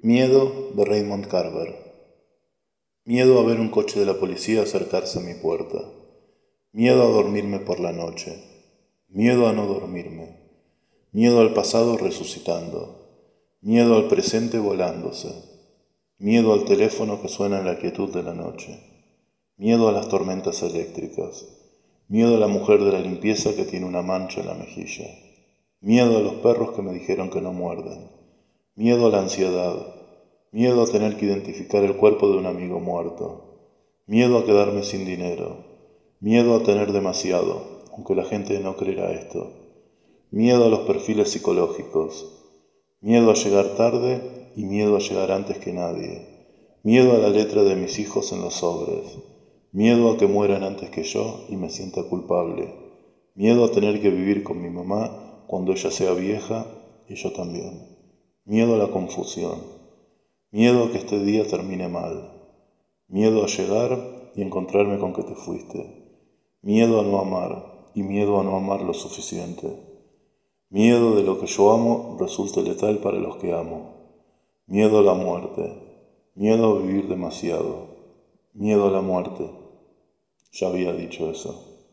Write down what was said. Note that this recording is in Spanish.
Miedo de Raymond Carver. Miedo a ver un coche de la policía acercarse a mi puerta. Miedo a dormirme por la noche. Miedo a no dormirme. Miedo al pasado resucitando. Miedo al presente volándose. Miedo al teléfono que suena en la quietud de la noche. Miedo a las tormentas eléctricas. Miedo a la mujer de la limpieza que tiene una mancha en la mejilla. Miedo a los perros que me dijeron que no muerden. Miedo a la ansiedad. Miedo a tener que identificar el cuerpo de un amigo muerto. Miedo a quedarme sin dinero. Miedo a tener demasiado, aunque la gente no creerá esto. Miedo a los perfiles psicológicos. Miedo a llegar tarde y miedo a llegar antes que nadie. Miedo a la letra de mis hijos en los sobres. Miedo a que mueran antes que yo y me sienta culpable. Miedo a tener que vivir con mi mamá cuando ella sea vieja y yo también. Miedo a la confusión. Miedo a que este día termine mal. Miedo a llegar y encontrarme con que te fuiste. Miedo a no amar y miedo a no amar lo suficiente. Miedo de lo que yo amo resulte letal para los que amo. Miedo a la muerte. Miedo a vivir demasiado. Miedo a la muerte. Ya había dicho eso.